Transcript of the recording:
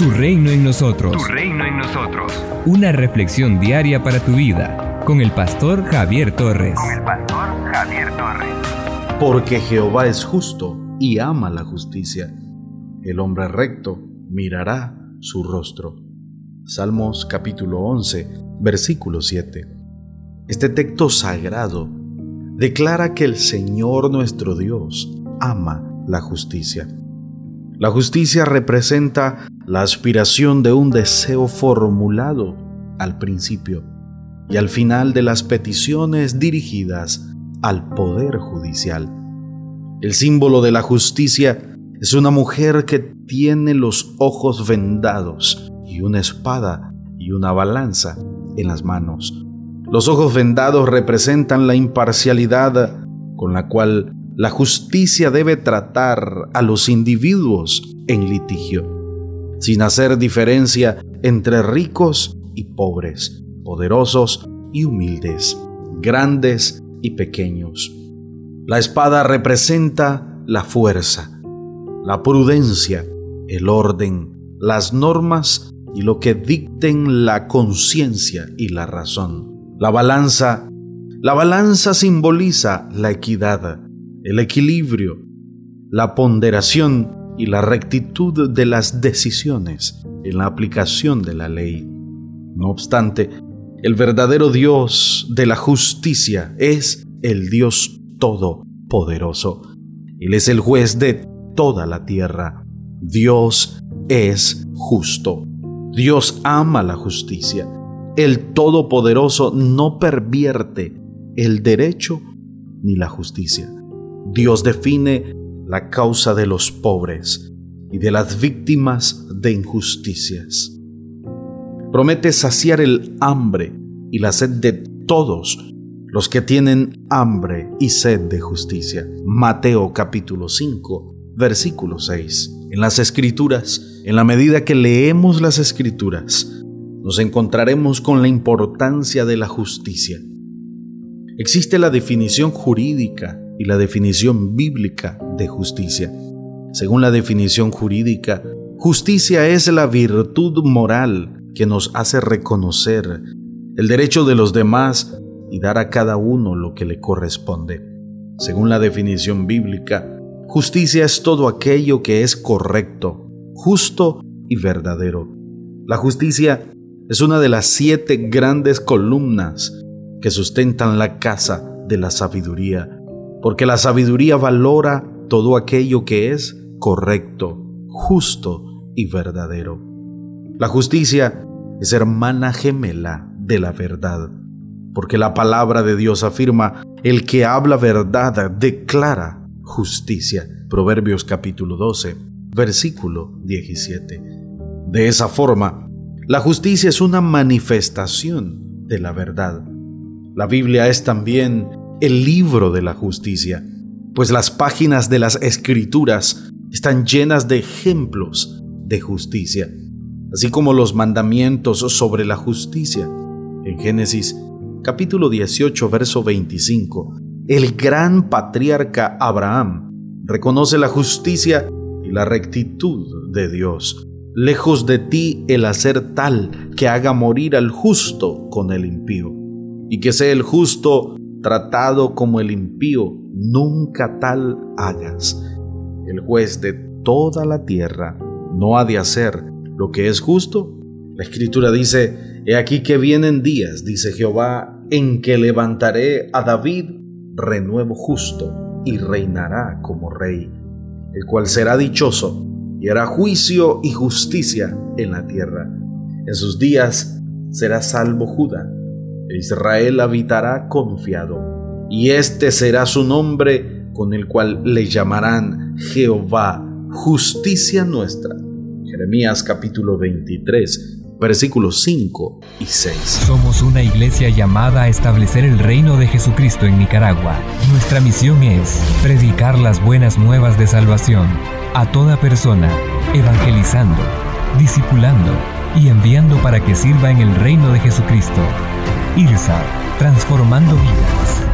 Tu reino en nosotros. Tu reino en nosotros. Una reflexión diaria para tu vida con el pastor Javier Torres. Con el pastor Javier Torres. Porque Jehová es justo y ama la justicia. El hombre recto mirará su rostro. Salmos capítulo 11, versículo 7. Este texto sagrado declara que el Señor nuestro Dios ama la justicia. La justicia representa la aspiración de un deseo formulado al principio y al final de las peticiones dirigidas al Poder Judicial. El símbolo de la justicia es una mujer que tiene los ojos vendados y una espada y una balanza en las manos. Los ojos vendados representan la imparcialidad con la cual la justicia debe tratar a los individuos en litigio, sin hacer diferencia entre ricos y pobres, poderosos y humildes, grandes y pequeños. La espada representa la fuerza, la prudencia, el orden, las normas y lo que dicten la conciencia y la razón. La balanza, la balanza simboliza la equidad, el equilibrio, la ponderación y la rectitud de las decisiones en la aplicación de la ley. No obstante, el verdadero Dios de la justicia es el Dios Todopoderoso. Él es el juez de toda la tierra. Dios es justo. Dios ama la justicia. El Todopoderoso no pervierte el derecho ni la justicia. Dios define la causa de los pobres y de las víctimas de injusticias. Promete saciar el hambre y la sed de todos los que tienen hambre y sed de justicia. Mateo capítulo 5, versículo 6. En las escrituras, en la medida que leemos las escrituras, nos encontraremos con la importancia de la justicia. Existe la definición jurídica y la definición bíblica de justicia. Según la definición jurídica, justicia es la virtud moral que nos hace reconocer el derecho de los demás y dar a cada uno lo que le corresponde. Según la definición bíblica, justicia es todo aquello que es correcto, justo y verdadero. La justicia es una de las siete grandes columnas que sustentan la casa de la sabiduría porque la sabiduría valora todo aquello que es correcto, justo y verdadero. La justicia es hermana gemela de la verdad, porque la palabra de Dios afirma, el que habla verdad declara justicia. Proverbios capítulo 12, versículo 17. De esa forma, la justicia es una manifestación de la verdad. La Biblia es también el libro de la justicia, pues las páginas de las escrituras están llenas de ejemplos de justicia, así como los mandamientos sobre la justicia. En Génesis capítulo 18, verso 25, el gran patriarca Abraham reconoce la justicia y la rectitud de Dios. Lejos de ti el hacer tal que haga morir al justo con el impío, y que sea el justo tratado como el impío, nunca tal hagas. El juez de toda la tierra no ha de hacer lo que es justo. La escritura dice, He aquí que vienen días, dice Jehová, en que levantaré a David renuevo justo y reinará como rey, el cual será dichoso y hará juicio y justicia en la tierra. En sus días será salvo Judá Israel habitará confiado, y este será su nombre con el cual le llamarán Jehová, justicia nuestra. Jeremías capítulo 23, versículos 5 y 6. Somos una iglesia llamada a establecer el reino de Jesucristo en Nicaragua. Nuestra misión es predicar las buenas nuevas de salvación a toda persona, evangelizando, discipulando y enviando para que sirva en el reino de Jesucristo. IRSA, transformando vidas.